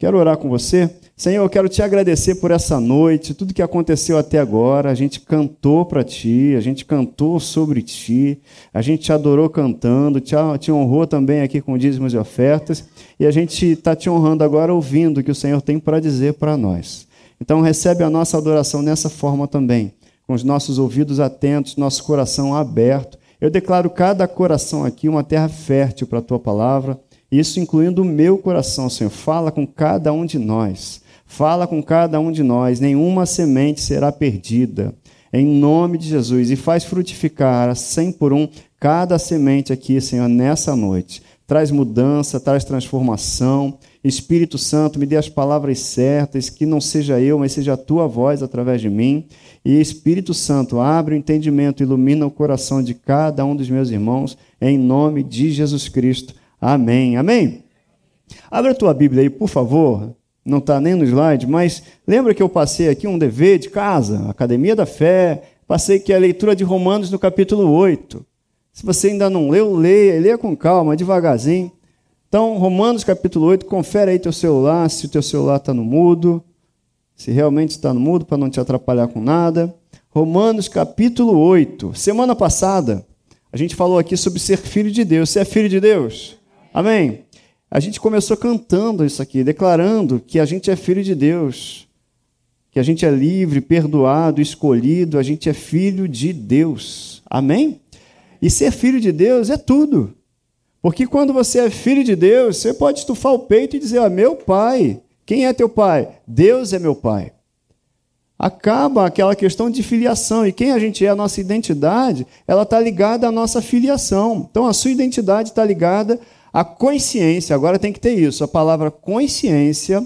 Quero orar com você. Senhor, eu quero te agradecer por essa noite, tudo que aconteceu até agora. A gente cantou para ti, a gente cantou sobre ti, a gente te adorou cantando, te, honrou também aqui com dízimos e ofertas, e a gente está te honrando agora ouvindo o que o Senhor tem para dizer para nós. Então, recebe a nossa adoração nessa forma também, com os nossos ouvidos atentos, nosso coração aberto. Eu declaro cada coração aqui uma terra fértil para a tua palavra isso incluindo o meu coração, Senhor. Fala com cada um de nós. Fala com cada um de nós. Nenhuma semente será perdida. Em nome de Jesus. E faz frutificar a por um cada semente aqui, Senhor, nessa noite. Traz mudança, traz transformação. Espírito Santo, me dê as palavras certas, que não seja eu, mas seja a tua voz através de mim. E Espírito Santo, abre o entendimento, ilumina o coração de cada um dos meus irmãos, em nome de Jesus Cristo. Amém. Amém? Abra a tua Bíblia aí, por favor. Não está nem no slide, mas lembra que eu passei aqui um dever de casa, Academia da Fé. Passei aqui a leitura de Romanos no capítulo 8. Se você ainda não leu, leia, leia com calma, devagarzinho. Então, Romanos capítulo 8, confere aí teu celular, se o teu celular está no mudo, se realmente está no mudo, para não te atrapalhar com nada. Romanos capítulo 8. Semana passada, a gente falou aqui sobre ser filho de Deus. Você é filho de Deus? Amém? A gente começou cantando isso aqui, declarando que a gente é filho de Deus, que a gente é livre, perdoado, escolhido, a gente é filho de Deus. Amém? E ser filho de Deus é tudo. Porque quando você é filho de Deus, você pode estufar o peito e dizer: ah, meu pai. Quem é teu pai? Deus é meu pai. Acaba aquela questão de filiação. E quem a gente é, a nossa identidade, ela está ligada à nossa filiação. Então a sua identidade está ligada a consciência, agora tem que ter isso, a palavra consciência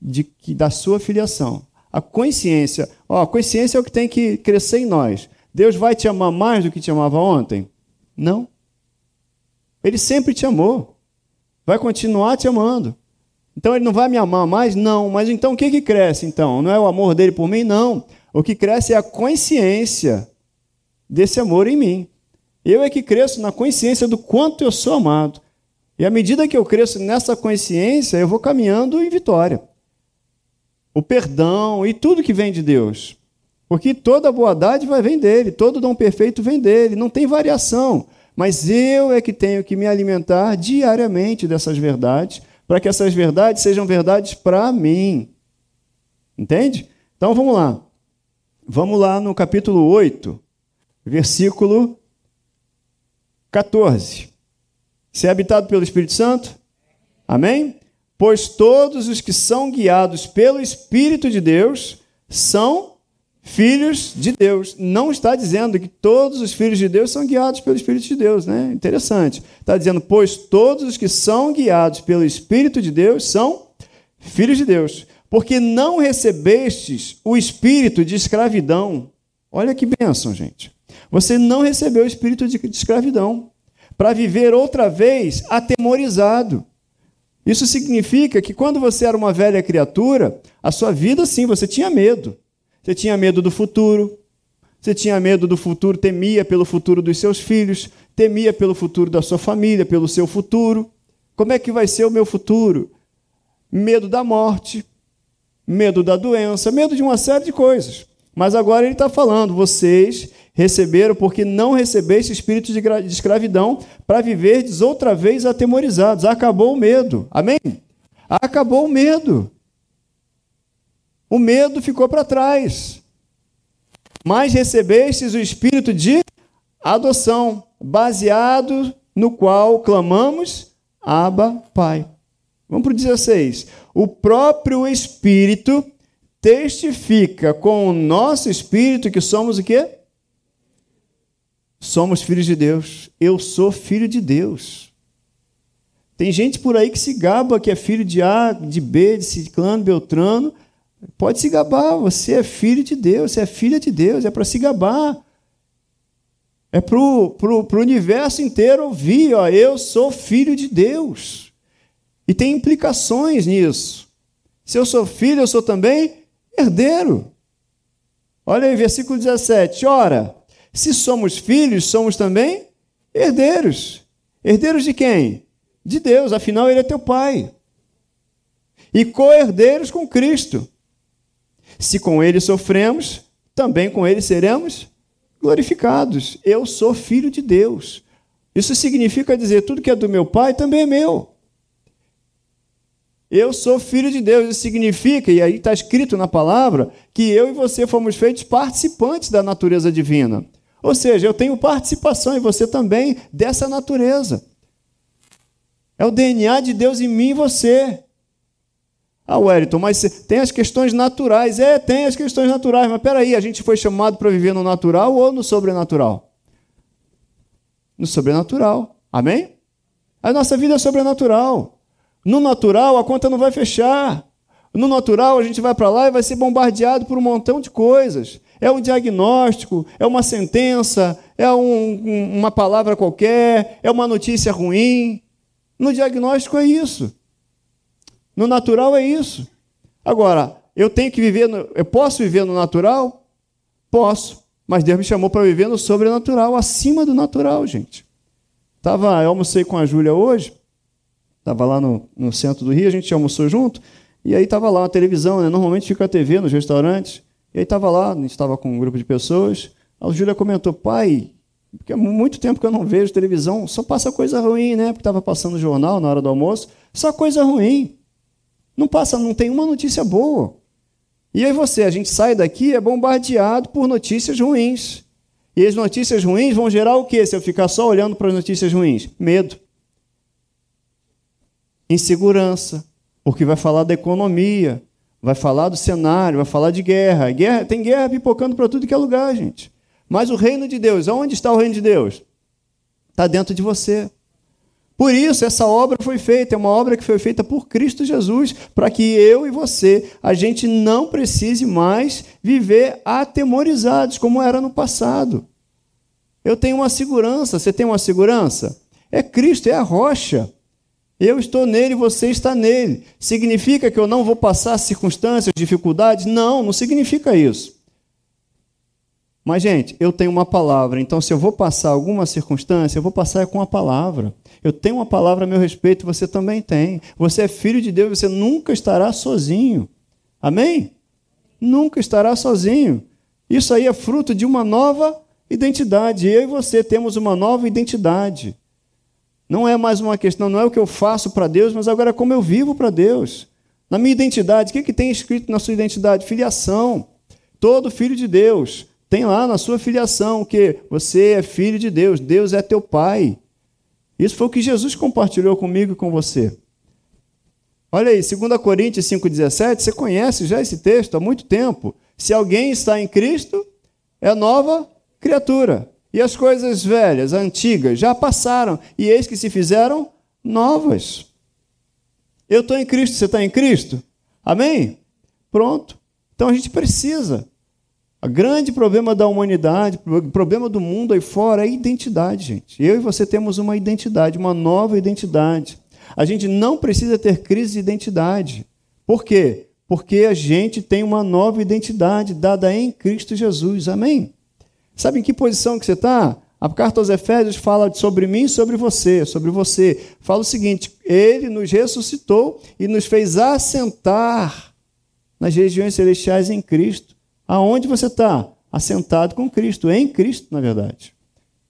de que da sua filiação. A consciência, ó, a consciência é o que tem que crescer em nós. Deus vai te amar mais do que te amava ontem? Não. Ele sempre te amou. Vai continuar te amando. Então ele não vai me amar mais? Não. Mas então o que, que cresce então? Não é o amor dele por mim? Não. O que cresce é a consciência desse amor em mim. Eu é que cresço na consciência do quanto eu sou amado. E à medida que eu cresço nessa consciência, eu vou caminhando em vitória. O perdão e tudo que vem de Deus. Porque toda boa dádiva vem dele, todo dom perfeito vem dele, não tem variação. Mas eu é que tenho que me alimentar diariamente dessas verdades, para que essas verdades sejam verdades para mim. Entende? Então vamos lá. Vamos lá no capítulo 8, versículo 14. Você é habitado pelo Espírito Santo? Amém? Pois todos os que são guiados pelo Espírito de Deus são filhos de Deus. Não está dizendo que todos os filhos de Deus são guiados pelo Espírito de Deus, né? Interessante. Está dizendo, pois todos os que são guiados pelo Espírito de Deus são filhos de Deus. Porque não recebestes o espírito de escravidão. Olha que bênção, gente. Você não recebeu o espírito de escravidão para viver outra vez atemorizado. Isso significa que quando você era uma velha criatura, a sua vida sim, você tinha medo. Você tinha medo do futuro, você tinha medo do futuro, temia pelo futuro dos seus filhos, temia pelo futuro da sua família, pelo seu futuro. Como é que vai ser o meu futuro? Medo da morte, medo da doença, medo de uma série de coisas. Mas agora ele está falando: vocês receberam porque não recebeste espírito de escravidão para viverdes outra vez atemorizados. Acabou o medo. Amém? Acabou o medo. O medo ficou para trás. Mas recebestes o espírito de adoção, baseado no qual clamamos Abba, Pai. Vamos para o 16. O próprio Espírito testifica com o nosso espírito que somos o quê? Somos filhos de Deus. Eu sou filho de Deus. Tem gente por aí que se gaba que é filho de A, de B, de Ciclano, Beltrano. Pode se gabar, você é filho de Deus, você é filha de Deus, é para se gabar. É para o universo inteiro ouvir, ó, eu sou filho de Deus. E tem implicações nisso. Se eu sou filho, eu sou também herdeiro. Olha aí, versículo 17. Ora, se somos filhos, somos também herdeiros. Herdeiros de quem? De Deus, afinal, Ele é teu Pai. e co-herdeiros com Cristo. Se com ele sofremos, também com ele seremos glorificados. Eu sou filho de Deus. Isso significa dizer: tudo que é do meu pai também é meu. Eu sou filho de Deus. Isso significa, e aí está escrito na palavra, que eu e você fomos feitos participantes da natureza divina. Ou seja, eu tenho participação e você também dessa natureza. É o DNA de Deus em mim e você. Ah, Wellington, mas tem as questões naturais. É, tem as questões naturais, mas peraí, a gente foi chamado para viver no natural ou no sobrenatural? No sobrenatural. Amém? A nossa vida é sobrenatural. No natural, a conta não vai fechar. No natural, a gente vai para lá e vai ser bombardeado por um montão de coisas. É um diagnóstico, é uma sentença, é um, uma palavra qualquer, é uma notícia ruim. No diagnóstico é isso. No natural é isso. Agora, eu tenho que viver, no, eu posso viver no natural? Posso. Mas Deus me chamou para viver no sobrenatural, acima do natural, gente. Tava, eu almocei com a Júlia hoje, estava lá no, no centro do Rio, a gente almoçou junto, e aí estava lá a televisão, né? normalmente fica a TV nos restaurantes, e aí estava lá, a gente estava com um grupo de pessoas, a Júlia comentou, pai, porque há muito tempo que eu não vejo televisão, só passa coisa ruim, né? Porque estava passando jornal na hora do almoço, só coisa ruim. Não passa, não tem uma notícia boa. E aí você, a gente sai daqui é bombardeado por notícias ruins. E as notícias ruins vão gerar o quê? Se eu ficar só olhando para as notícias ruins? Medo. Insegurança, porque vai falar da economia, vai falar do cenário, vai falar de guerra. guerra tem guerra pipocando para tudo que é lugar, gente. Mas o reino de Deus, aonde está o reino de Deus? Está dentro de você. Por isso, essa obra foi feita, é uma obra que foi feita por Cristo Jesus, para que eu e você, a gente não precise mais viver atemorizados, como era no passado. Eu tenho uma segurança, você tem uma segurança? É Cristo, é a rocha. Eu estou nele, você está nele. Significa que eu não vou passar circunstâncias, dificuldades? Não, não significa isso. Mas, gente, eu tenho uma palavra, então se eu vou passar alguma circunstância, eu vou passar com a palavra. Eu tenho uma palavra a meu respeito, você também tem. Você é filho de Deus, você nunca estará sozinho. Amém? Nunca estará sozinho. Isso aí é fruto de uma nova identidade. Eu e você temos uma nova identidade. Não é mais uma questão, não é o que eu faço para Deus, mas agora é como eu vivo para Deus. Na minha identidade, o que, que tem escrito na sua identidade? Filiação. Todo filho de Deus tem lá na sua filiação que você é filho de Deus, Deus é teu pai. Isso foi o que Jesus compartilhou comigo e com você. Olha aí, 2 Coríntios 5,17, você conhece já esse texto há muito tempo. Se alguém está em Cristo, é nova criatura. E as coisas velhas, antigas, já passaram, e eis que se fizeram novas. Eu estou em Cristo, você está em Cristo? Amém? Pronto. Então a gente precisa o grande problema da humanidade, o problema do mundo aí fora é a identidade, gente. Eu e você temos uma identidade, uma nova identidade. A gente não precisa ter crise de identidade. Por quê? Porque a gente tem uma nova identidade dada em Cristo Jesus. Amém? Sabe em que posição que você está? A carta aos Efésios fala sobre mim e sobre você, sobre você. Fala o seguinte: Ele nos ressuscitou e nos fez assentar nas regiões celestiais em Cristo. Aonde você está? Assentado com Cristo, em Cristo, na verdade.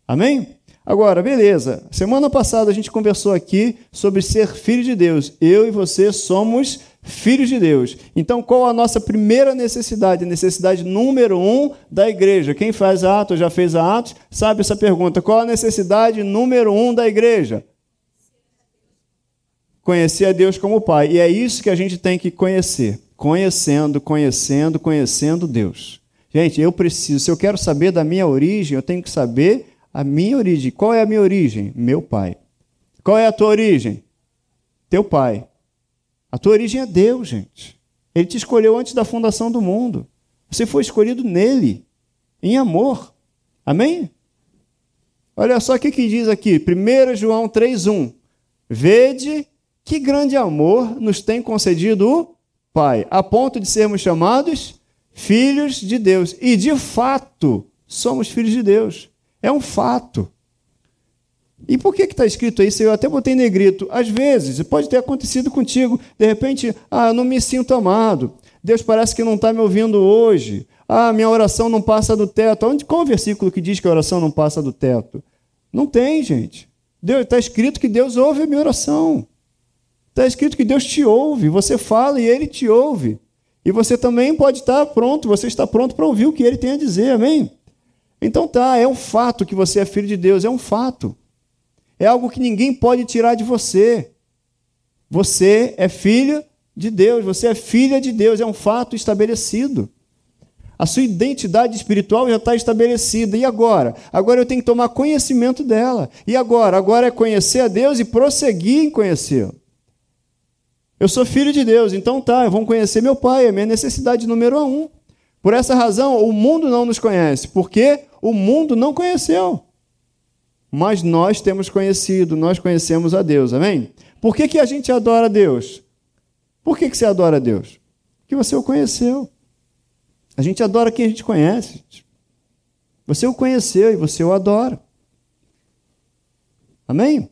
Amém? Agora, beleza. Semana passada a gente conversou aqui sobre ser filho de Deus. Eu e você somos filhos de Deus. Então, qual a nossa primeira necessidade? necessidade número um da igreja. Quem faz atos, já fez atos, sabe essa pergunta. Qual a necessidade número um da igreja? Conhecer a Deus como Pai. E é isso que a gente tem que conhecer conhecendo, conhecendo, conhecendo Deus. Gente, eu preciso, se eu quero saber da minha origem, eu tenho que saber a minha origem. Qual é a minha origem? Meu pai. Qual é a tua origem? Teu pai. A tua origem é Deus, gente. Ele te escolheu antes da fundação do mundo. Você foi escolhido nele, em amor. Amém? Olha só o que, que diz aqui, 1 João 3,1. Vede que grande amor nos tem concedido o Pai, a ponto de sermos chamados filhos de Deus. E de fato, somos filhos de Deus. É um fato. E por que está escrito isso? Eu até botei negrito. Às vezes, pode ter acontecido contigo. De repente, ah, não me sinto amado. Deus parece que não está me ouvindo hoje. Ah, minha oração não passa do teto. Onde, qual é o versículo que diz que a oração não passa do teto? Não tem, gente. Está escrito que Deus ouve a minha oração. Está escrito que Deus te ouve. Você fala e Ele te ouve. E você também pode estar pronto, você está pronto para ouvir o que Ele tem a dizer, amém? Então tá, é um fato que você é filho de Deus, é um fato. É algo que ninguém pode tirar de você. Você é filho de Deus, você é filha de Deus, é um fato estabelecido. A sua identidade espiritual já está estabelecida. E agora? Agora eu tenho que tomar conhecimento dela. E agora? Agora é conhecer a Deus e prosseguir em conhecê-lo. Eu sou filho de Deus, então tá, vamos conhecer meu pai, é minha necessidade número um. Por essa razão, o mundo não nos conhece, porque o mundo não conheceu mas nós temos conhecido, nós conhecemos a Deus, amém? Por que, que a gente adora a Deus? Por que, que você adora a Deus? Porque você o conheceu. A gente adora quem a gente conhece. Você o conheceu e você o adora. Amém?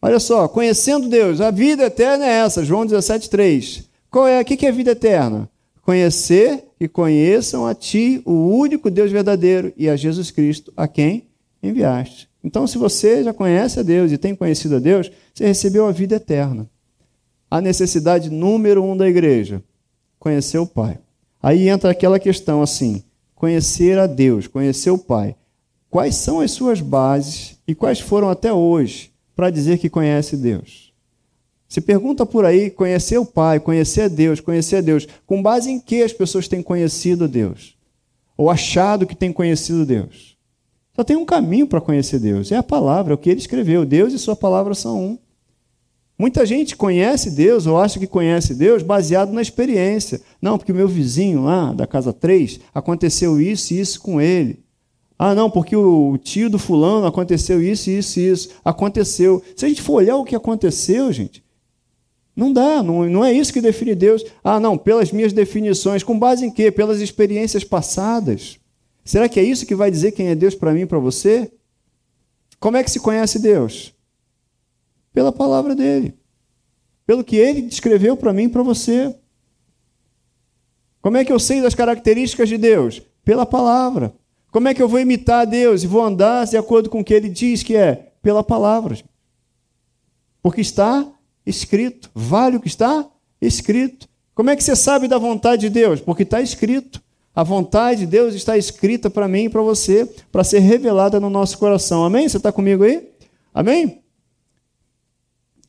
Olha só, conhecendo Deus, a vida eterna é essa, João 17,3. Qual é? O que é vida eterna? Conhecer e conheçam a Ti, o único Deus verdadeiro, e a Jesus Cristo, a quem enviaste. Então, se você já conhece a Deus e tem conhecido a Deus, você recebeu a vida eterna. A necessidade número um da igreja: conhecer o Pai. Aí entra aquela questão assim: conhecer a Deus, conhecer o Pai. Quais são as suas bases e quais foram até hoje para dizer que conhece Deus? Se pergunta por aí, conhecer o Pai, conhecer Deus, conhecer Deus, com base em que as pessoas têm conhecido Deus? Ou achado que têm conhecido Deus? Só tem um caminho para conhecer Deus, é a palavra, é o que ele escreveu. Deus e sua palavra são um. Muita gente conhece Deus ou acha que conhece Deus baseado na experiência. Não, porque o meu vizinho lá da casa 3 aconteceu isso e isso com ele. Ah, não, porque o tio do fulano aconteceu isso, isso e isso. Aconteceu. Se a gente for olhar o que aconteceu, gente, não dá, não, não é isso que define Deus. Ah, não, pelas minhas definições. Com base em quê? Pelas experiências passadas. Será que é isso que vai dizer quem é Deus para mim e para você? Como é que se conhece Deus? Pela palavra dele. Pelo que ele descreveu para mim e para você. Como é que eu sei das características de Deus? Pela palavra. Como é que eu vou imitar Deus e vou andar de acordo com o que ele diz que é? Pela palavra. Porque está escrito. Vale o que está escrito. Como é que você sabe da vontade de Deus? Porque está escrito. A vontade de Deus está escrita para mim e para você, para ser revelada no nosso coração. Amém? Você está comigo aí? Amém?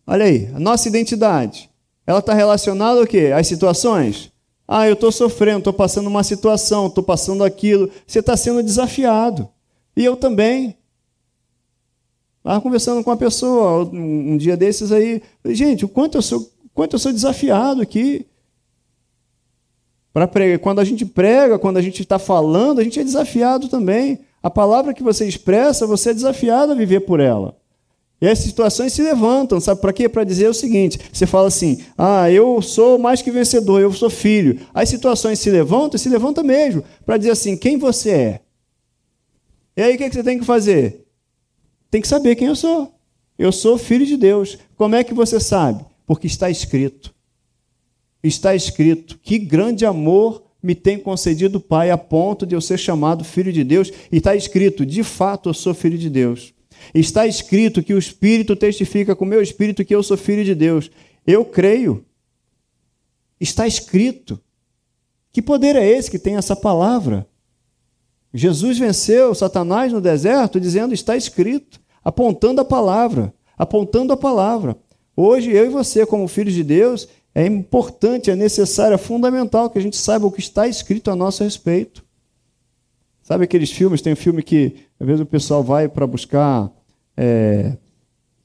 Olha aí, a nossa identidade. Ela está relacionada ao quê? Às situações? Ah, eu estou sofrendo, estou passando uma situação, estou passando aquilo. Você está sendo desafiado. E eu também. Estava conversando com uma pessoa um, dia desses aí. Gente, o quanto eu sou, quanto eu sou desafiado aqui. Para pregar. Quando a gente prega, quando a gente está falando, a gente é desafiado também. A palavra que você expressa, você é desafiado a viver por ela. E as situações se levantam, sabe para quê? Para dizer o seguinte: você fala assim, ah, eu sou mais que vencedor, eu sou filho. As situações se levantam e se levantam mesmo, para dizer assim, quem você é. E aí o que você tem que fazer? Tem que saber quem eu sou. Eu sou filho de Deus. Como é que você sabe? Porque está escrito está escrito: Que grande amor me tem concedido o Pai a ponto de eu ser chamado filho de Deus. E está escrito: De fato eu sou filho de Deus. Está escrito que o Espírito testifica com o meu espírito que eu sou filho de Deus. Eu creio. Está escrito. Que poder é esse que tem essa palavra? Jesus venceu Satanás no deserto dizendo: Está escrito, apontando a palavra, apontando a palavra. Hoje, eu e você, como filhos de Deus, é importante, é necessário, é fundamental que a gente saiba o que está escrito a nosso respeito. Sabe aqueles filmes? Tem um filme que às vezes o pessoal vai para buscar é,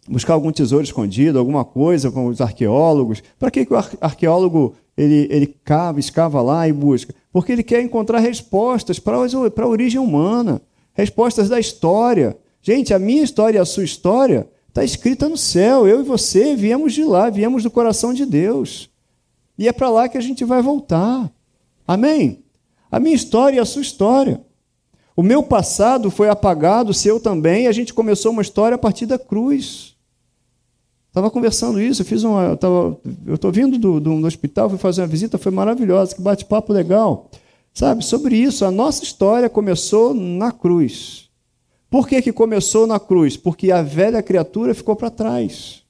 buscar algum tesouro escondido, alguma coisa com os arqueólogos. Para que, que o arqueólogo ele, ele cava, escava lá e busca? Porque ele quer encontrar respostas para a origem humana, respostas da história. Gente, a minha história e a sua história Está escrita no céu. Eu e você viemos de lá, viemos do coração de Deus. E é para lá que a gente vai voltar. Amém? A minha história e a sua história. O meu passado foi apagado, o seu também, e a gente começou uma história a partir da cruz. Estava conversando isso, eu fiz uma. Eu estou vindo do, do, do, hospital, fui fazer uma visita, foi maravilhosa, que bate-papo legal. Sabe, sobre isso, a nossa história começou na cruz. Por que, que começou na cruz? Porque a velha criatura ficou para trás.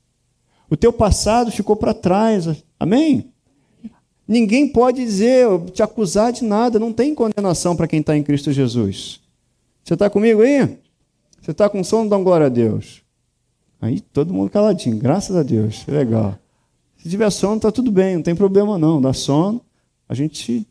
O teu passado ficou para trás. Amém? Ninguém pode dizer, te acusar de nada, não tem condenação para quem está em Cristo Jesus. Você está comigo aí? Você está com sono? Dá glória a Deus. Aí todo mundo caladinho, graças a Deus, legal. Se tiver sono, está tudo bem, não tem problema não. Dá sono, a gente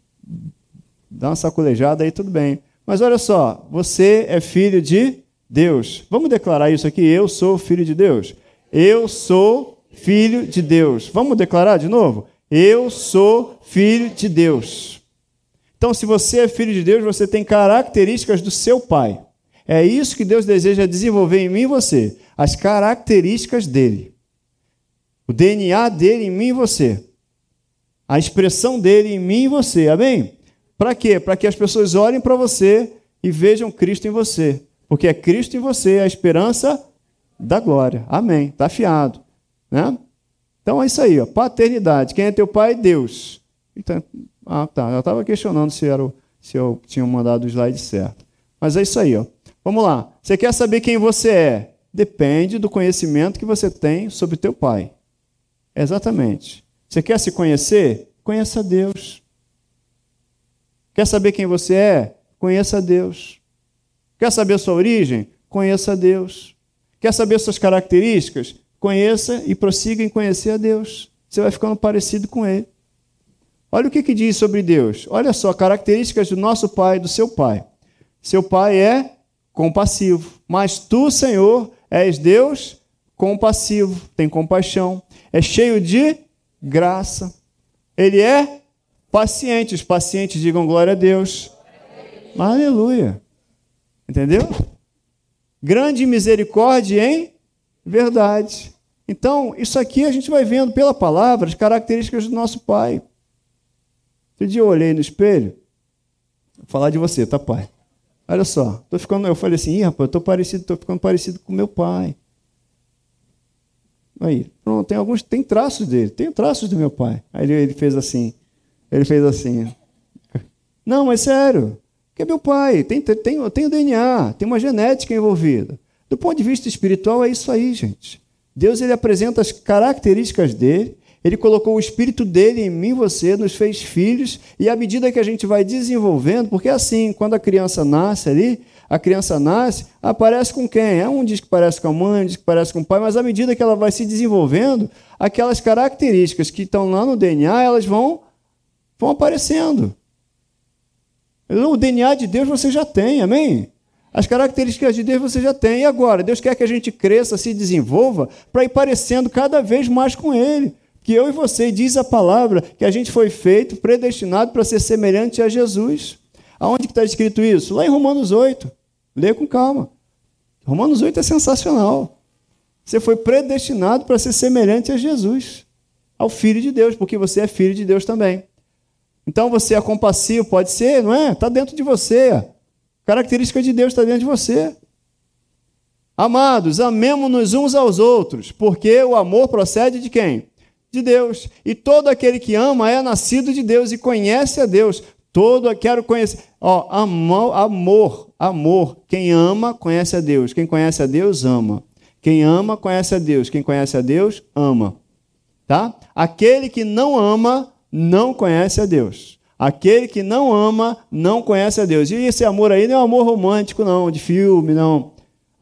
dá uma sacolejada aí, tudo bem. Mas olha só, você é filho de Deus. Vamos declarar isso aqui? Eu sou filho de Deus. Eu sou filho de Deus. Vamos declarar de novo? Eu sou filho de Deus. Então, se você é filho de Deus, você tem características do seu pai. É isso que Deus deseja desenvolver em mim e você. As características dele. O DNA dele em mim e você. A expressão dele em mim e você. Amém? Para quê? Para que as pessoas olhem para você e vejam Cristo em você. Porque é Cristo em você a esperança da glória. Amém. Está afiado. Né? Então é isso aí, ó. paternidade. Quem é teu pai? Deus. Então, ah, tá. Eu estava questionando se, era o, se eu tinha mandado o slide certo. Mas é isso aí, ó. Vamos lá. Você quer saber quem você é? Depende do conhecimento que você tem sobre teu pai. Exatamente. Você quer se conhecer? Conheça Deus. Quer saber quem você é? Conheça Deus. Quer saber sua origem? Conheça Deus. Quer saber suas características? Conheça e prossiga em conhecer a Deus. Você vai ficando parecido com Ele. Olha o que, que diz sobre Deus. Olha só, características do nosso pai, do seu pai. Seu pai é compassivo, mas tu, Senhor, és Deus compassivo, tem compaixão, é cheio de graça. Ele é paciente. Os pacientes digam glória a Deus. Aleluia. Entendeu? Grande misericórdia em verdade. Então, isso aqui a gente vai vendo pela palavra as características do nosso pai. Outro dia eu olhei no espelho, vou falar de você, tá, pai? Olha só, tô ficando, eu falei assim, rapaz, tô parecido, tô ficando parecido com meu pai. Aí, pronto, tem alguns, tem traços dele, tem traços do meu pai. Aí ele, ele fez assim, ele fez assim. Não, mas sério, que é meu pai, tem, tem, tem, tem o DNA, tem uma genética envolvida. Do ponto de vista espiritual, é isso aí, gente. Deus ele apresenta as características dele, ele colocou o espírito dele em mim você, nos fez filhos, e à medida que a gente vai desenvolvendo, porque é assim, quando a criança nasce ali, a criança nasce, aparece com quem? É um diz que parece com a mãe, um diz que parece com o pai, mas à medida que ela vai se desenvolvendo, aquelas características que estão lá no DNA, elas vão, vão aparecendo. O DNA de Deus você já tem, amém? As características de Deus você já tem. E agora? Deus quer que a gente cresça, se desenvolva, para ir parecendo cada vez mais com Ele. Que eu e você, diz a palavra, que a gente foi feito, predestinado para ser semelhante a Jesus. Aonde que está escrito isso? Lá em Romanos 8. Lê com calma. Romanos 8 é sensacional. Você foi predestinado para ser semelhante a Jesus, ao Filho de Deus, porque você é filho de Deus também. Então você é compassivo, pode ser, não é? Está dentro de você. Característica de Deus está dentro de você. Amados, amemos-nos uns aos outros, porque o amor procede de quem? De Deus. E todo aquele que ama é nascido de Deus e conhece a Deus. Todo quero conhecer. Ó, amor, amor, amor. Quem ama conhece a Deus. Quem conhece a Deus ama. Quem ama conhece a Deus. Quem conhece a Deus ama. Tá? Aquele que não ama não conhece a Deus. Aquele que não ama não conhece a Deus. E esse amor aí não é amor romântico, não, de filme, não.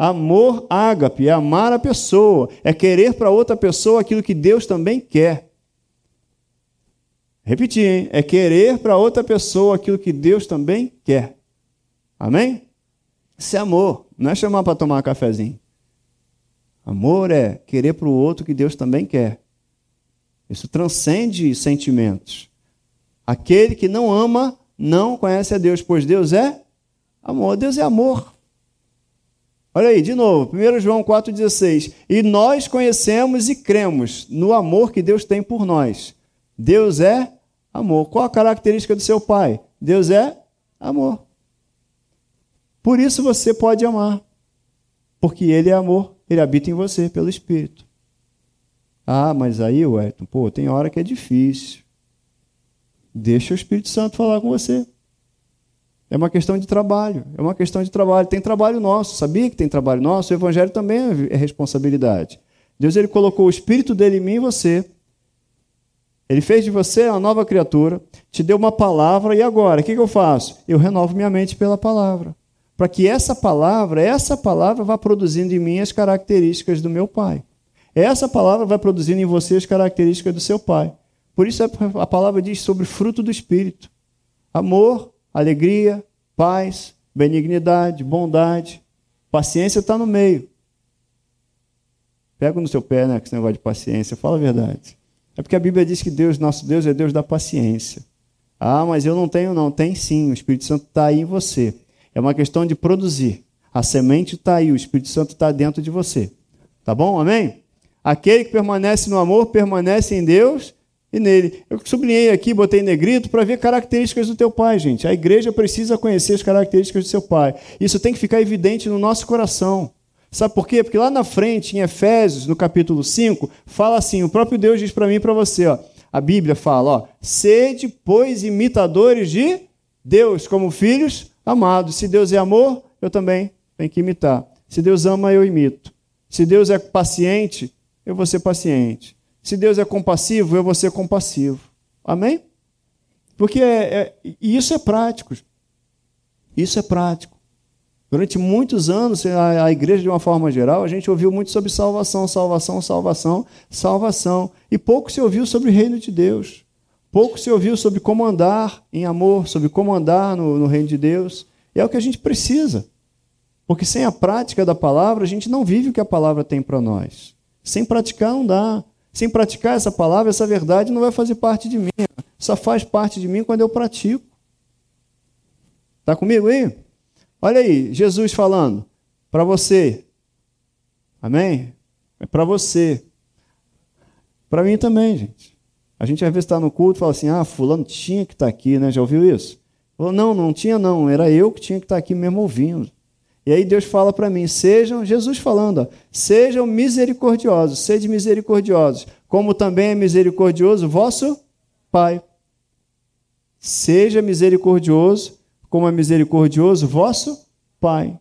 Amor ágape é amar a pessoa, é querer para outra pessoa aquilo que Deus também quer. Repetir, hein? É querer para outra pessoa aquilo que Deus também quer. Amém? Isso é amor, não é chamar para tomar um cafezinho. Amor é querer para o outro que Deus também quer. Isso transcende sentimentos. Aquele que não ama não conhece a Deus, pois Deus é amor. Deus é amor. Olha aí, de novo, 1 João 4,16. E nós conhecemos e cremos no amor que Deus tem por nós. Deus é amor. Qual a característica do seu pai? Deus é amor. Por isso você pode amar. Porque ele é amor, ele habita em você pelo Espírito. Ah, mas aí, Wellington, pô, tem hora que é difícil. Deixa o Espírito Santo falar com você. É uma questão de trabalho. É uma questão de trabalho. Tem trabalho nosso. Sabia que tem trabalho nosso? O Evangelho também é responsabilidade. Deus ele colocou o Espírito dele em mim e você. Ele fez de você uma nova criatura, te deu uma palavra, e agora? O que eu faço? Eu renovo minha mente pela palavra. Para que essa palavra, essa palavra vá produzindo em mim as características do meu Pai. Essa palavra vai produzindo em você as características do seu Pai. Por isso a palavra diz sobre fruto do Espírito: amor, alegria, paz, benignidade, bondade. Paciência está no meio. Pega no seu pé, né, com esse negócio de paciência. Fala a verdade. É porque a Bíblia diz que Deus, nosso Deus, é Deus da paciência. Ah, mas eu não tenho, não. Tem sim. O Espírito Santo está aí em você. É uma questão de produzir. A semente está aí, o Espírito Santo está dentro de você. Tá bom? Amém? Aquele que permanece no amor, permanece em Deus e nele. Eu sublinhei aqui, botei negrito para ver características do teu pai, gente. A igreja precisa conhecer as características do seu pai. Isso tem que ficar evidente no nosso coração. Sabe por quê? Porque lá na frente, em Efésios, no capítulo 5, fala assim: o próprio Deus diz para mim e para você, ó, a Bíblia fala, ó, sede, pois, imitadores de Deus, como filhos amados. Se Deus é amor, eu também tenho que imitar. Se Deus ama, eu imito. Se Deus é paciente, eu vou ser paciente. Se Deus é compassivo, eu vou ser compassivo. Amém? Porque é, é, isso é prático. Isso é prático. Durante muitos anos, a, a, igreja, de uma forma geral, a gente ouviu muito sobre salvação, salvação, salvação, salvação. E pouco se ouviu sobre o reino de Deus. Pouco se ouviu sobre como andar em amor, sobre como andar no, no reino de Deus. E é o que a gente precisa. Porque sem a prática da palavra, a gente não vive o que a palavra tem para nós. Sem praticar, não dá. Sem praticar essa palavra, essa verdade não vai fazer parte de mim. Só faz parte de mim quando eu pratico. Está comigo aí? Olha aí, Jesus falando para você. Amém? É para você. Para mim também, gente. A gente às vezes está no culto e fala assim: ah, Fulano tinha que estar tá aqui, né? Já ouviu isso? Falou, não, não tinha, não. Era eu que tinha que estar tá aqui mesmo ouvindo. E aí Deus fala para mim: sejam, Jesus falando, ó, sejam misericordiosos, sede misericordiosos, como também é misericordioso vosso Pai. Seja misericordioso, como é misericordioso vosso Pai.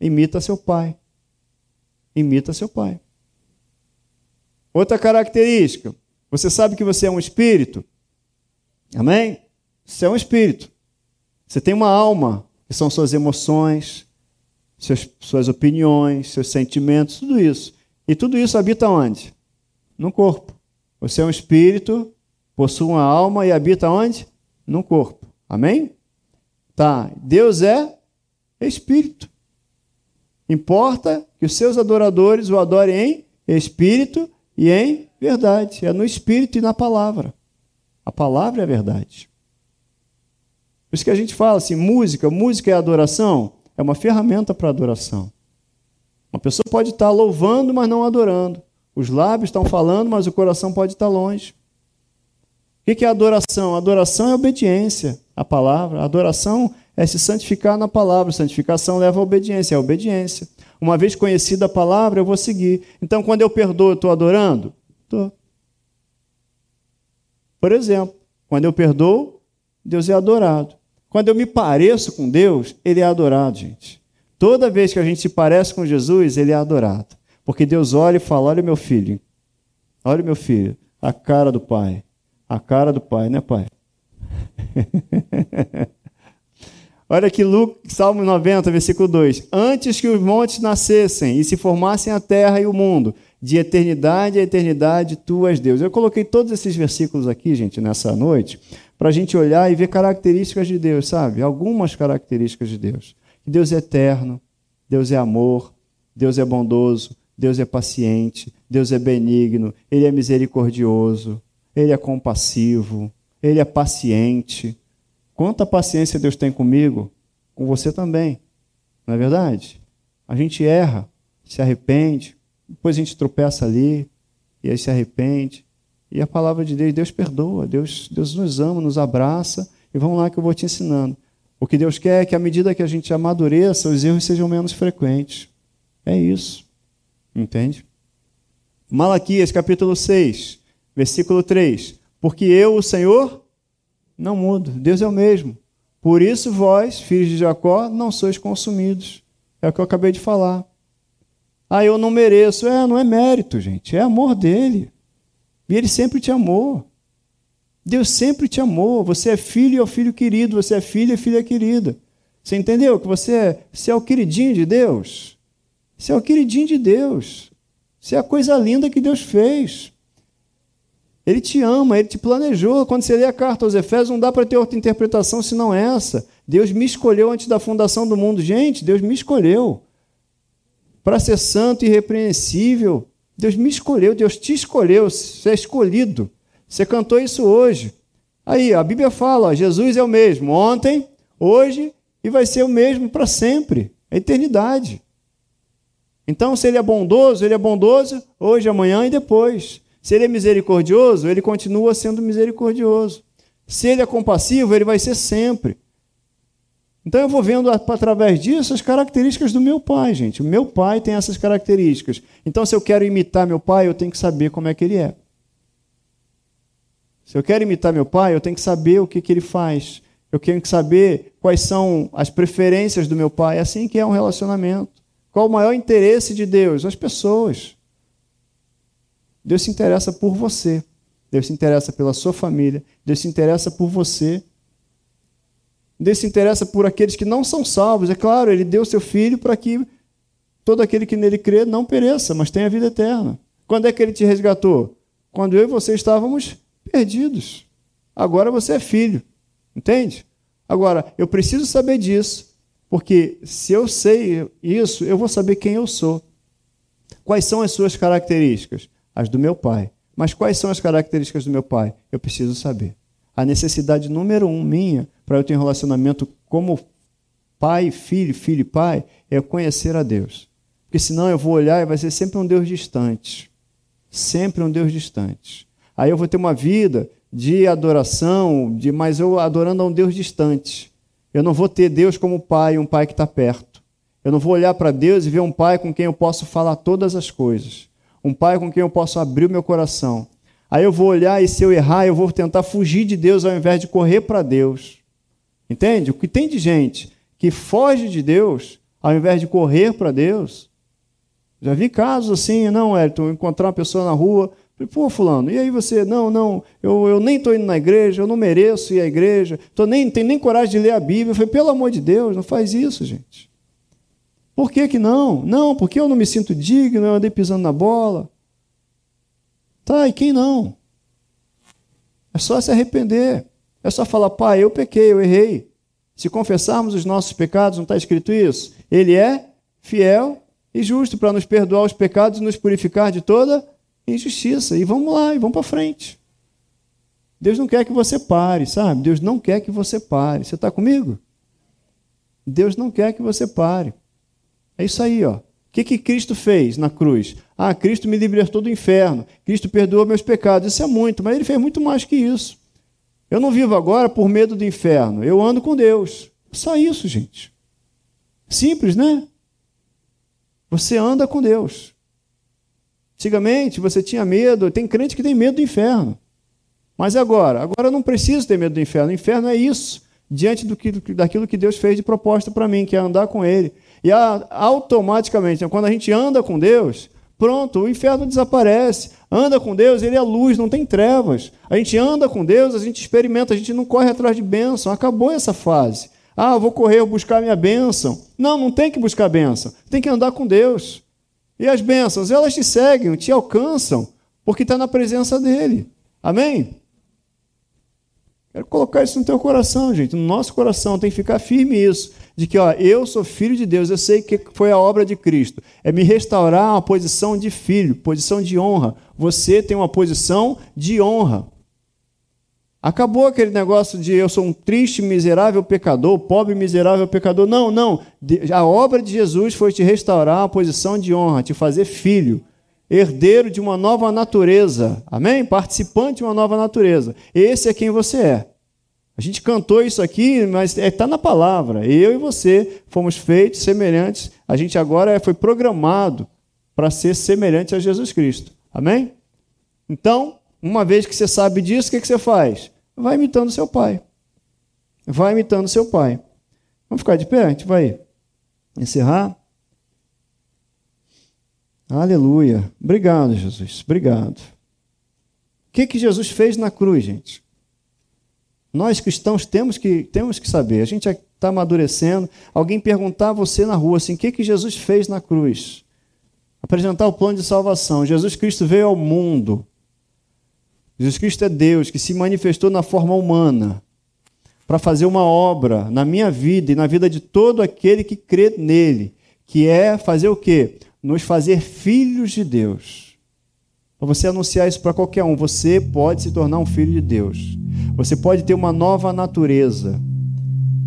Imita seu Pai. Imita seu Pai. Outra característica: você sabe que você é um espírito? Amém? Você é um espírito. Você tem uma alma, que são suas emoções, seus, suas opiniões, seus sentimentos, tudo isso. E tudo isso habita onde? No corpo. Você é um espírito, possui uma alma e habita onde? No corpo. Amém? Tá. Deus é espírito. Importa que os seus adoradores o adorem em espírito e em verdade. É no espírito e na palavra. A palavra é a verdade. Por isso que a gente fala assim: música, música é adoração é uma ferramenta para adoração. Uma pessoa pode estar louvando, mas não adorando. Os lábios estão falando, mas o coração pode estar longe. O que é adoração? Adoração é obediência à palavra. Adoração é se santificar na palavra. Santificação leva à obediência, é obediência. Uma vez conhecida a palavra, eu vou seguir. Então, quando eu perdoo, eu estou adorando? Estou. Por exemplo, quando eu perdoo, Deus é adorado. Quando eu me pareço com Deus, ele é adorado, gente. Toda vez que a gente se parece com Jesus, ele é adorado. Porque Deus olha e fala: Olha meu filho, olha meu filho, a cara do pai. A cara do pai, né, pai? olha aqui, Lucas, Salmo 90, versículo 2: Antes que os montes nascessem e se formassem a terra e o mundo, de eternidade a eternidade, tu és Deus. Eu coloquei todos esses versículos aqui, gente, nessa noite, para a gente olhar e ver características de Deus, sabe? Algumas características de Deus. Deus é eterno, Deus é amor, Deus é bondoso, Deus é paciente, Deus é benigno, Ele é misericordioso, Ele é compassivo, Ele é paciente. Quanta paciência Deus tem comigo, com você também, não é verdade? A gente erra, se arrepende, depois a gente tropeça ali, e aí se arrepende, e a palavra de Deus, Deus perdoa, Deus, Deus nos ama, nos abraça, e vamos lá que eu vou te ensinando. O que Deus quer é que, à medida que a gente amadureça, os erros sejam menos frequentes. É isso. Entende? Malaquias capítulo 6, versículo 3. Porque eu, o Senhor, não mudo. Deus é o mesmo. Por isso vós, filhos de Jacó, não sois consumidos. É o que eu acabei de falar. Ah, eu não mereço. É, não é mérito, gente. É amor dele. E ele sempre te amou. Deus sempre te amou. Você é filho e é o filho querido. Você é filha e filha querida. Você entendeu? Que você é, você é o queridinho de Deus. Você é o queridinho de Deus. Você é a coisa linda que Deus fez. Ele te ama, ele te planejou. Quando você lê a carta aos Efésios, não dá para ter outra interpretação senão essa. Deus me escolheu antes da fundação do mundo. Gente, Deus me escolheu para ser santo e irrepreensível. Deus me escolheu, Deus te escolheu, você é escolhido. Você cantou isso hoje. Aí, a Bíblia fala: ó, Jesus é o mesmo ontem, hoje e vai ser o mesmo para sempre, a eternidade. Então, se ele é bondoso, ele é bondoso hoje, amanhã e depois. Se ele é misericordioso, ele continua sendo misericordioso. Se ele é compassivo, ele vai ser sempre. Então eu vou vendo através disso as características do meu pai, gente. O meu pai tem essas características. Então, se eu quero imitar meu pai, eu tenho que saber como é que ele é. Se eu quero imitar meu pai, eu tenho que saber o que, que ele faz. Eu tenho que saber quais são as preferências do meu pai. É assim que é um relacionamento. Qual o maior interesse de Deus? As pessoas. Deus se interessa por você. Deus se interessa pela sua família. Deus se interessa por você. Deus se interessa por aqueles que não são salvos. É claro, ele deu seu filho para que todo aquele que nele crê não pereça, mas tenha vida eterna. Quando é que ele te resgatou? Quando eu e você estávamos perdidos. Agora você é filho. Entende? Agora, eu preciso saber disso porque se eu sei isso, eu vou saber quem eu sou. Quais são as suas características? As do meu pai. Mas quais são as características do meu pai? Eu preciso saber. A necessidade número um minha para eu ter um relacionamento como pai, filho, filho e pai é conhecer a Deus. Porque senão eu vou olhar e vai ser sempre um Deus distante. Sempre um Deus distante. Aí eu vou ter uma vida de adoração, de mas eu adorando a um Deus distante. Eu não vou ter Deus como pai, um pai que está perto. Eu não vou olhar para Deus e ver um pai com quem eu posso falar todas as coisas. Um pai com quem eu posso abrir o meu coração. Aí eu vou olhar e se eu errar, eu vou tentar fugir de Deus ao invés de correr para Deus. Entende? O que tem de gente que foge de Deus ao invés de correr para Deus. Já vi casos assim, não, Elton, encontrar uma pessoa na rua, pô, fulano, e aí você, não, não, eu, eu nem estou indo na igreja, eu não mereço ir à igreja, tô nem, tenho nem coragem de ler a Bíblia. Eu falei, pelo amor de Deus, não faz isso, gente. Por que, que não? Não, porque eu não me sinto digno, eu andei pisando na bola. Tá, e quem não? É só se arrepender. É só falar, pai, eu pequei, eu errei. Se confessarmos os nossos pecados, não está escrito isso? Ele é fiel e justo para nos perdoar os pecados e nos purificar de toda injustiça. E vamos lá, e vamos para frente. Deus não quer que você pare, sabe? Deus não quer que você pare. Você está comigo? Deus não quer que você pare. É isso aí, ó. Que, que Cristo fez na cruz? Ah, Cristo me libertou do inferno. Cristo perdoou meus pecados. Isso é muito, mas ele fez muito mais que isso. Eu não vivo agora por medo do inferno. Eu ando com Deus. Só isso, gente. Simples, né? Você anda com Deus. Antigamente você tinha medo, tem crente que tem medo do inferno. Mas agora? Agora eu não preciso ter medo do inferno. O inferno é isso, diante do que, daquilo que Deus fez de proposta para mim, que é andar com Ele. E automaticamente, quando a gente anda com Deus, pronto, o inferno desaparece. Anda com Deus, Ele é luz, não tem trevas. A gente anda com Deus, a gente experimenta, a gente não corre atrás de bênção. Acabou essa fase. Ah, vou correr, buscar minha bênção. Não, não tem que buscar bênção. Tem que andar com Deus. E as bênçãos, elas te seguem, te alcançam, porque está na presença dele. Amém? Quero colocar isso no teu coração, gente, no nosso coração, tem que ficar firme isso, de que ó, eu sou filho de Deus, eu sei que foi a obra de Cristo, é me restaurar uma posição de filho, posição de honra. Você tem uma posição de honra. Acabou aquele negócio de eu sou um triste, miserável pecador, pobre, miserável pecador. Não, não. A obra de Jesus foi te restaurar a posição de honra, te fazer filho, herdeiro de uma nova natureza. Amém? Participante de uma nova natureza. Esse é quem você é. A gente cantou isso aqui, mas está é, na palavra. Eu e você fomos feitos semelhantes. A gente agora foi programado para ser semelhante a Jesus Cristo. Amém? Então, uma vez que você sabe disso, o que, que você faz? Vai imitando seu pai. Vai imitando seu pai. Vamos ficar de pé? A gente vai encerrar. Aleluia. Obrigado, Jesus. Obrigado. O que, que Jesus fez na cruz, gente? Nós cristãos temos que, temos que saber. A gente está amadurecendo. Alguém perguntar a você na rua assim: o que, que Jesus fez na cruz? Apresentar o plano de salvação. Jesus Cristo veio ao mundo. Jesus Cristo é Deus que se manifestou na forma humana para fazer uma obra na minha vida e na vida de todo aquele que crê nele, que é fazer o quê? Nos fazer filhos de Deus. Para você anunciar isso para qualquer um, você pode se tornar um filho de Deus. Você pode ter uma nova natureza.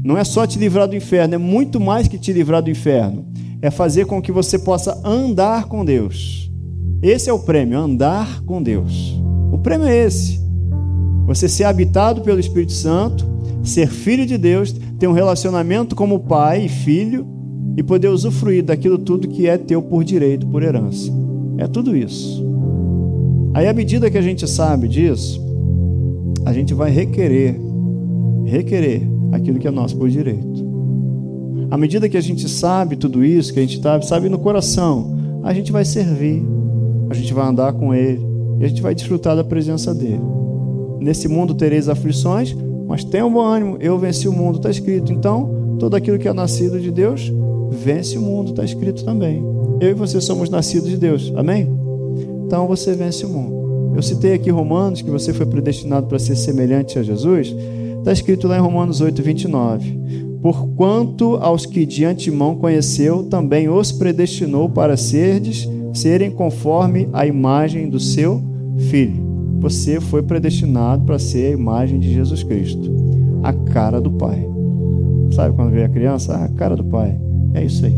Não é só te livrar do inferno, é muito mais que te livrar do inferno. É fazer com que você possa andar com Deus. Esse é o prêmio, andar com Deus. O prêmio é esse. Você ser habitado pelo Espírito Santo, ser filho de Deus, ter um relacionamento como pai e filho e poder usufruir daquilo tudo que é teu por direito, por herança. É tudo isso. Aí, à medida que a gente sabe disso, a gente vai requerer, requerer aquilo que é nosso por direito. À medida que a gente sabe tudo isso, que a gente tá, sabe no coração, a gente vai servir, a gente vai andar com Ele e a gente vai desfrutar da presença dele. Nesse mundo tereis aflições, mas tenham bom ânimo, eu venci o mundo, está escrito. Então, todo aquilo que é nascido de Deus vence o mundo, está escrito também. Eu e você somos nascidos de Deus, amém? Então você vence o mundo. Eu citei aqui Romanos, que você foi predestinado para ser semelhante a Jesus. Está escrito lá em Romanos 8, 29. Porquanto aos que de antemão conheceu, também os predestinou para serdes, serem conforme a imagem do seu Filho. Você foi predestinado para ser a imagem de Jesus Cristo, a cara do Pai. Sabe quando vê a criança? A cara do Pai. É isso aí.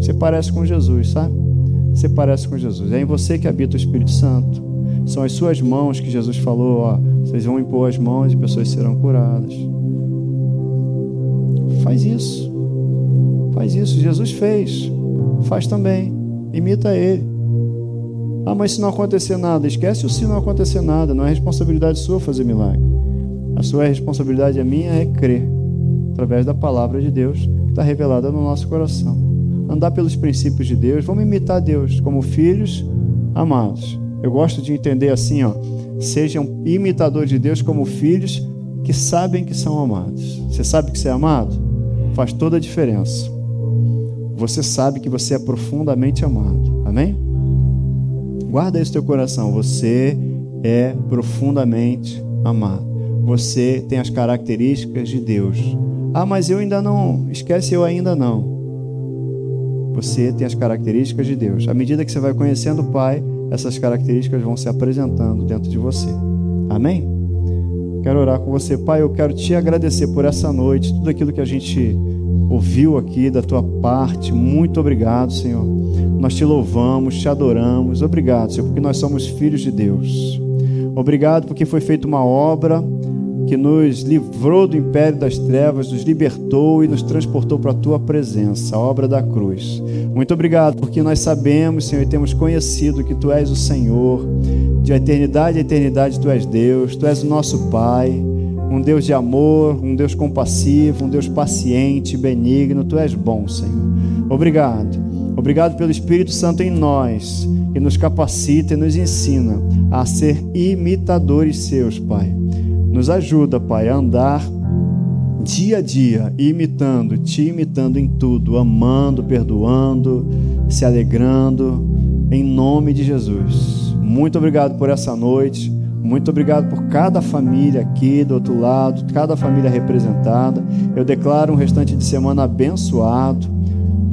Você parece com Jesus, sabe? Você parece com Jesus. É em você que habita o Espírito Santo. São as suas mãos que Jesus falou, ó, vocês vão impor as mãos e pessoas serão curadas. Faz isso. Faz isso. Jesus fez. Faz também. Imita ele. Ah, mas se não acontecer nada, esquece o se não acontecer nada. Não é responsabilidade sua fazer milagre. A sua responsabilidade, a minha, é crer através da palavra de Deus está revelada no nosso coração. Andar pelos princípios de Deus, vamos imitar Deus como filhos amados. Eu gosto de entender assim, ó, sejam imitadores de Deus como filhos que sabem que são amados. Você sabe que você é amado? Faz toda a diferença. Você sabe que você é profundamente amado. Amém? Guarda isso no teu coração. Você é profundamente amado. Você tem as características de Deus. Ah, mas eu ainda não. Esquece, eu ainda não. Você tem as características de Deus. À medida que você vai conhecendo o Pai, essas características vão se apresentando dentro de você. Amém? Quero orar com você, Pai. Eu quero te agradecer por essa noite, tudo aquilo que a gente ouviu aqui da tua parte. Muito obrigado, Senhor. Nós te louvamos, te adoramos. Obrigado, Senhor, porque nós somos filhos de Deus. Obrigado porque foi feita uma obra que nos livrou do império das trevas, nos libertou e nos transportou para a tua presença, a obra da cruz. Muito obrigado, porque nós sabemos, Senhor, e temos conhecido que tu és o Senhor, de eternidade a eternidade tu és Deus, tu és o nosso Pai, um Deus de amor, um Deus compassivo, um Deus paciente, benigno, tu és bom, Senhor. Obrigado. Obrigado pelo Espírito Santo em nós, que nos capacita e nos ensina a ser imitadores seus, Pai. Nos ajuda, Pai, a andar dia a dia, imitando, te imitando em tudo, amando, perdoando, se alegrando, em nome de Jesus. Muito obrigado por essa noite. Muito obrigado por cada família aqui do outro lado, cada família representada. Eu declaro um restante de semana abençoado,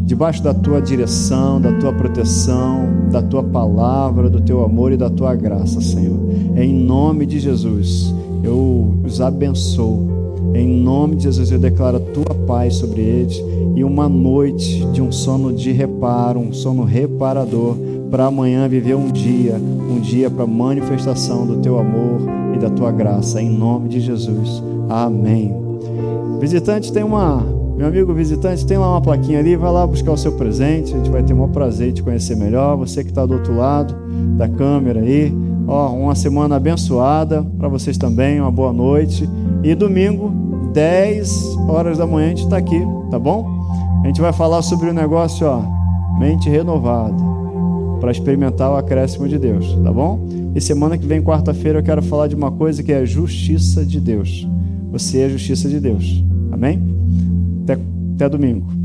debaixo da tua direção, da tua proteção, da tua palavra, do teu amor e da tua graça, Senhor. Em nome de Jesus eu os abençoo. Em nome de Jesus, eu declaro a tua paz sobre eles e uma noite de um sono de reparo, um sono reparador para amanhã viver um dia, um dia para manifestação do teu amor e da tua graça, em nome de Jesus. Amém. Visitante tem uma, meu amigo visitante, tem lá uma plaquinha ali, vai lá buscar o seu presente, a gente vai ter o maior prazer de conhecer melhor. Você que está do outro lado da câmera aí, ó, uma semana abençoada para vocês também, uma boa noite. E domingo, 10 horas da manhã, a gente está aqui, tá bom? A gente vai falar sobre o negócio, ó, mente renovada, para experimentar o acréscimo de Deus, tá bom? E semana que vem, quarta-feira, eu quero falar de uma coisa que é a justiça de Deus. Você é a justiça de Deus. Amém? Até, até domingo.